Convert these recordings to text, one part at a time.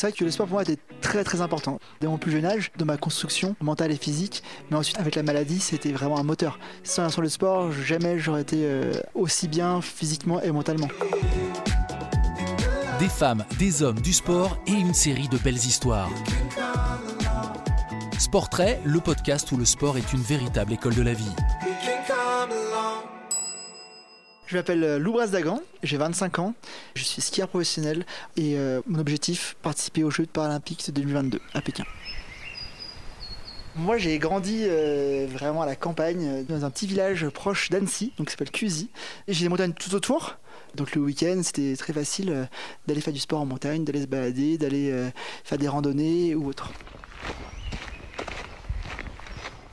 C'est vrai que le sport pour moi était très très important. Dès mon plus jeune âge, de ma construction mentale et physique, mais ensuite avec la maladie, c'était vraiment un moteur. Sans, le sport, jamais j'aurais été euh, aussi bien physiquement et mentalement. Des femmes, des hommes, du sport et une série de belles histoires. Sportrait, le podcast où le sport est une véritable école de la vie. Je m'appelle euh, Lou Dagan, j'ai 25 ans, je suis skieur professionnel et euh, mon objectif, participer aux Jeux paralympiques de 2022 à Pékin. Moi, j'ai grandi euh, vraiment à la campagne, dans un petit village proche d'Annecy, donc qui s'appelle Cusy. J'ai des montagnes tout autour. Donc le week-end, c'était très facile d'aller faire du sport en montagne, d'aller se balader, d'aller faire des randonnées ou autre.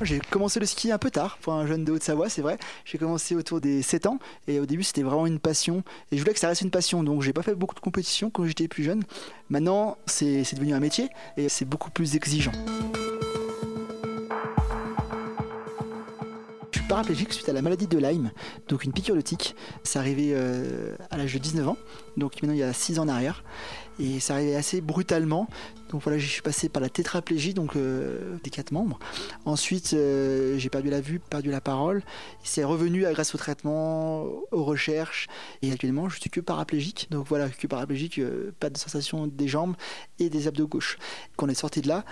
J'ai commencé le ski un peu tard pour un jeune de Haute-Savoie, c'est vrai. J'ai commencé autour des 7 ans et au début c'était vraiment une passion et je voulais que ça reste une passion donc j'ai pas fait beaucoup de compétitions quand j'étais plus jeune. Maintenant c'est devenu un métier et c'est beaucoup plus exigeant. Je suis paraplégique suite à la maladie de Lyme, donc une piqûre de tique. C'est arrivé euh, à l'âge de 19 ans, donc maintenant il y a 6 ans en arrière et ça arrivait assez brutalement. Donc voilà, je suis passé par la tétraplégie, donc euh, des quatre membres. Ensuite, euh, j'ai perdu la vue, perdu la parole. C'est revenu grâce au traitement, aux recherches. Et actuellement, je suis que paraplégique. Donc voilà, que paraplégique, euh, pas de sensation des jambes et des abdos gauche. Quand on est sorti de là,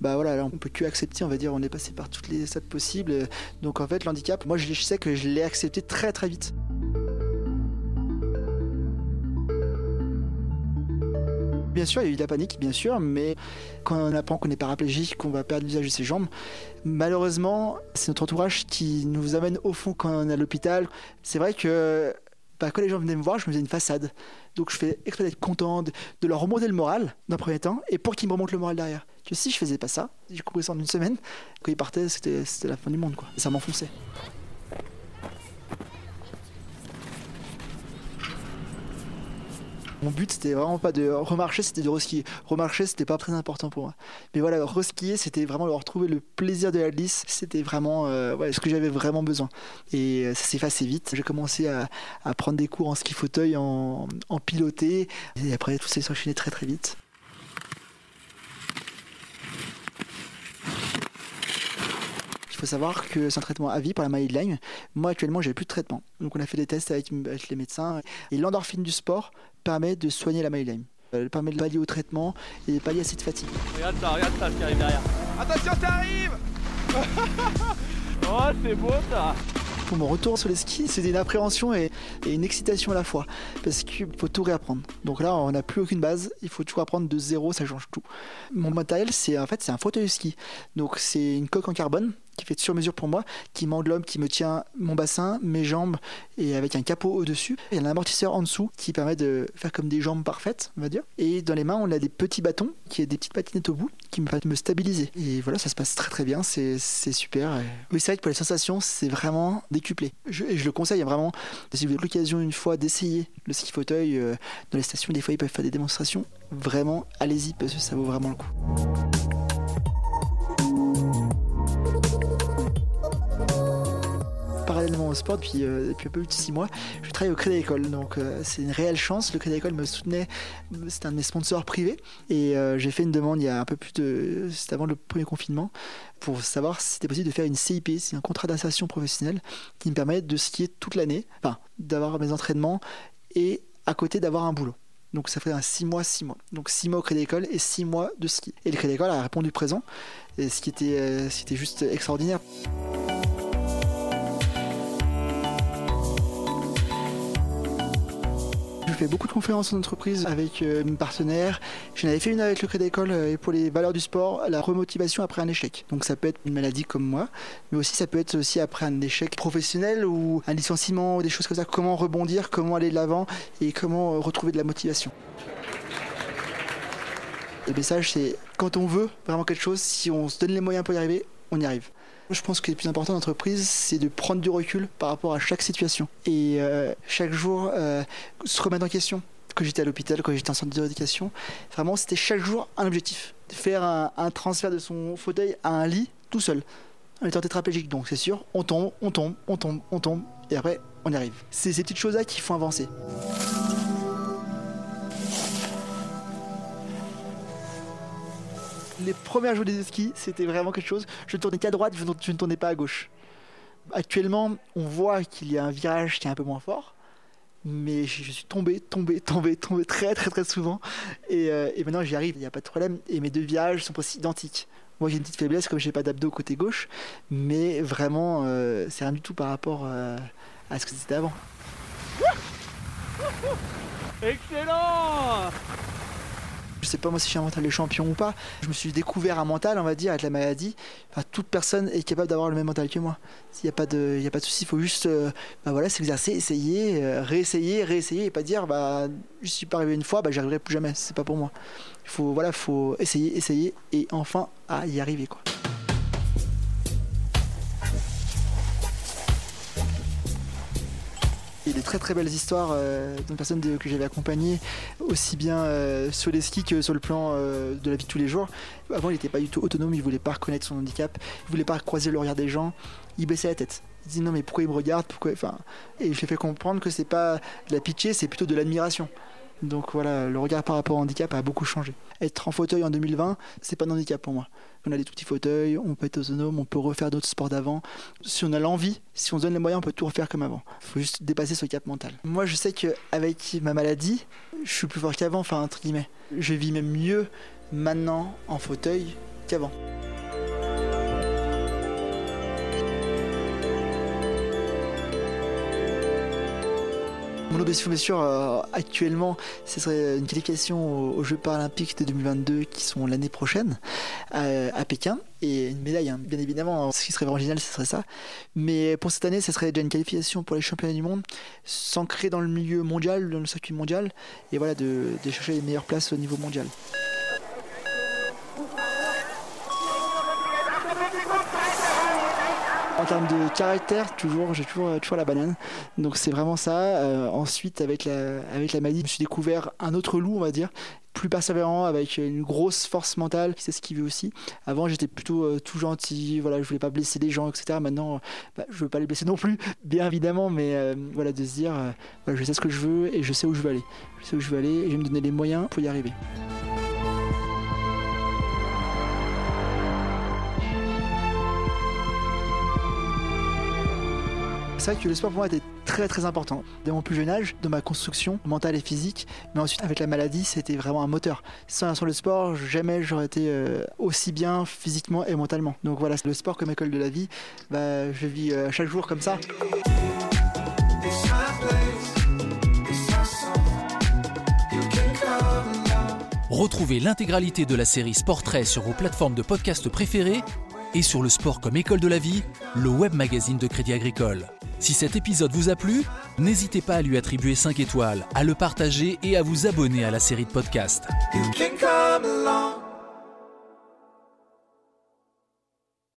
bah voilà, là, on peut que accepter, on va dire, on est passé par toutes les stades possibles. Donc en fait, l'handicap, moi je sais que je l'ai accepté très très vite. Bien sûr, il y a eu de la panique, bien sûr, mais quand on apprend qu'on est paraplégique, qu'on va perdre l'usage de ses jambes, malheureusement, c'est notre entourage qui nous amène au fond quand on est à l'hôpital. C'est vrai que bah, quand les gens venaient me voir, je me faisais une façade. Donc je fais exprès d'être content, de, leur remonter le moral d'un premier temps, et pour qu'ils me remontent le moral derrière. Que si je faisais pas ça, j'ai compris ça en une semaine, quand ils partaient, c'était la fin du monde, quoi. Et ça m'enfonçait. Mon but, c'était vraiment pas de remarcher, c'était de reskier. Remarcher, c'était pas très important pour moi. Mais voilà, reskier, c'était vraiment leur retrouver le plaisir de la glisse. C'était vraiment euh, ce que j'avais vraiment besoin. Et euh, ça s'est fait vite. J'ai commencé à, prendre des cours en ski fauteuil, en, piloté. Et après, tout s'est enchaîné très très vite. faut savoir que c'est un traitement à vie par la maladie de Lyme. Moi, actuellement, j'ai plus de traitement. Donc, on a fait des tests avec, les médecins. Et l'endorphine du sport permet de soigner la Lyme. Elle permet de pallier au traitement et de pallier à cette fatigue. Regarde ça, regarde ça qui arrive derrière. Attention, ça arrive Oh, c'est beau ça pour mon retour sur les skis, c'était une appréhension et, une excitation à la fois. Parce qu'il faut tout réapprendre. Donc là, on n'a plus aucune base. Il faut tout apprendre de zéro, ça change tout. Mon matériel, c'est en fait, c'est un fauteuil de ski. Donc c'est une coque en carbone qui fait sur mesure pour moi, qui m'englobe, qui me tient mon bassin, mes jambes et avec un capot au-dessus. Il a un amortisseur en dessous qui permet de faire comme des jambes parfaites, on va dire. Et dans les mains, on a des petits bâtons qui ont des petites patinettes au bout qui me permettent de me stabiliser. Et voilà, ça se passe très très bien, c'est super. Oui, c'est vrai que pour les sensations, c'est vraiment décuplé. Je, et je le conseille vraiment, si vous avez l'occasion une fois d'essayer le ski fauteuil euh, dans les stations, des fois ils peuvent faire des démonstrations. Vraiment, allez-y parce que ça vaut vraiment le coup. Au sport depuis, euh, depuis un peu plus de 6 mois. Je travaille au Crédit École, donc euh, c'est une réelle chance. Le Crédit École me soutenait, c'est un de mes sponsors privés. Et euh, j'ai fait une demande il y a un peu plus de. C'était avant le premier confinement, pour savoir si c'était possible de faire une CIP, c'est un contrat d'insertion professionnelle qui me permet de skier toute l'année, enfin, d'avoir mes entraînements et à côté d'avoir un boulot. Donc ça fait un 6 mois, 6 mois. Donc 6 mois au Crédit École et 6 mois de ski. Et le Crédit École a répondu présent, et ce qui était, ce qui était juste extraordinaire. Beaucoup de conférences en entreprise avec euh, mes partenaires. J'en avais fait une avec le Crédit École euh, pour les valeurs du sport, la remotivation après un échec. Donc ça peut être une maladie comme moi, mais aussi ça peut être aussi après un échec professionnel ou un licenciement ou des choses comme ça. Comment rebondir, comment aller de l'avant et comment euh, retrouver de la motivation. Le message c'est quand on veut vraiment quelque chose, si on se donne les moyens pour y arriver, on y arrive. Je pense que le plus important d'entreprise, c'est de prendre du recul par rapport à chaque situation. Et euh, chaque jour, euh, se remettre en question. Quand j'étais à l'hôpital, quand j'étais en centre d'éducation, vraiment, c'était chaque jour un objectif. Faire un, transfert de son fauteuil à un lit tout seul. On étant tétraplégique, donc c'est sûr, on tombe, on tombe, on tombe, on tombe, et après, on y arrive. C'est ces petites choses-là qui font avancer. Les premières journées de ski, c'était vraiment quelque chose. Je ne tournais qu'à droite, je ne tournais pas à gauche. Actuellement, on voit qu'il y a un virage qui est un peu moins fort mais je, suis tombé, tombé, tombé, tombé très très très souvent. Et, euh, maintenant j'y arrive, il n'y a pas de problème. Et mes deux virages sont presque identiques. Moi j'ai une petite faiblesse comme je n'ai pas d'abdos côté gauche, mais vraiment euh, c'est rien du tout par rapport euh, à ce que c'était avant. Excellent je sais pas moi si je suis un mental de champion ou pas. Je me suis découvert un mental, on va dire, avec la maladie. Toute personne est capable d'avoir le même mental que moi. S'il n'y a pas de, il a pas de souci, il faut juste, euh, bah voilà, s'exercer, essayer, euh, réessayer, réessayer, et pas dire, bah, je suis pas arrivé une fois, bah, j'y plus jamais. C'est pas pour moi. Il faut, voilà, faut essayer, essayer, et enfin y arriver, quoi. Très très belles histoires euh, d'une personne que j'avais accompagnée, aussi bien euh, sur les skis que sur le plan euh, de la vie de tous les jours. Avant, il n'était pas du tout autonome, il voulait pas reconnaître son handicap, il voulait pas croiser le regard des gens, il baissait la tête. Il dit non mais pourquoi il me regarde? Pourquoi? Enfin et je lui ai fait comprendre que c'est pas de la pitié c'est plutôt de l'admiration donc voilà, le regard par rapport au handicap a beaucoup changé. Être en fauteuil en 2020, c'est pas un handicap pour moi. On a des tout petits fauteuils, on peut être autonome, on peut refaire d'autres sports d'avant. Si on a l'envie, si on se donne les moyens, on peut tout refaire comme avant. Il faut juste dépasser ce cap mental. Moi, je sais qu'avec ma maladie, je suis plus fort qu'avant, enfin, entre guillemets. Je vis même mieux maintenant en fauteuil qu'avant. Mon objectif, bien sûr, euh, actuellement, ce serait une qualification aux, Jeux paralympiques de 2022 qui sont l'année prochaine euh, à, Pékin et une médaille, hein. bien évidemment. Ce qui serait génial, ce serait ça. Mais pour cette année, ce serait déjà une qualification pour les championnats du monde, s'ancrer dans le milieu mondial, dans le circuit mondial, et voilà, de chercher les meilleures places au niveau mondial. En termes de caractère, toujours, j'ai toujours, toujours la banane. Donc c'est vraiment ça. Euh, ensuite, avec la, maladie, je me suis découvert un autre loup, on va dire, plus persévérant, avec une grosse force mentale qui sait ce qu'il veut aussi. Avant, j'étais plutôt euh, tout gentil, voilà, je voulais pas blesser les gens, etc. Maintenant, bah, je veux pas les blesser non plus, bien évidemment, mais euh, voilà, de se dire, je sais ce que je veux et je sais où je veux aller. Je sais où je veux aller et je vais me donner les moyens pour y arriver. C'est vrai que le sport pour moi était très très important. Dès mon plus jeune âge, de ma construction mentale et physique, mais ensuite avec la maladie, c'était vraiment un moteur. Sans, le sport, jamais j'aurais été euh, aussi bien physiquement et mentalement. Donc voilà, le sport comme école de la vie, bah, je vis euh, chaque jour comme ça. Retrouvez l'intégralité de la série Sportrait sur vos plateformes de podcast préférées et sur le sport comme école de la vie, le web magazine de Crédit Agricole. Si cet épisode vous a plu, n'hésitez pas à lui attribuer 5 étoiles, à le partager et à vous abonner à la série de podcasts.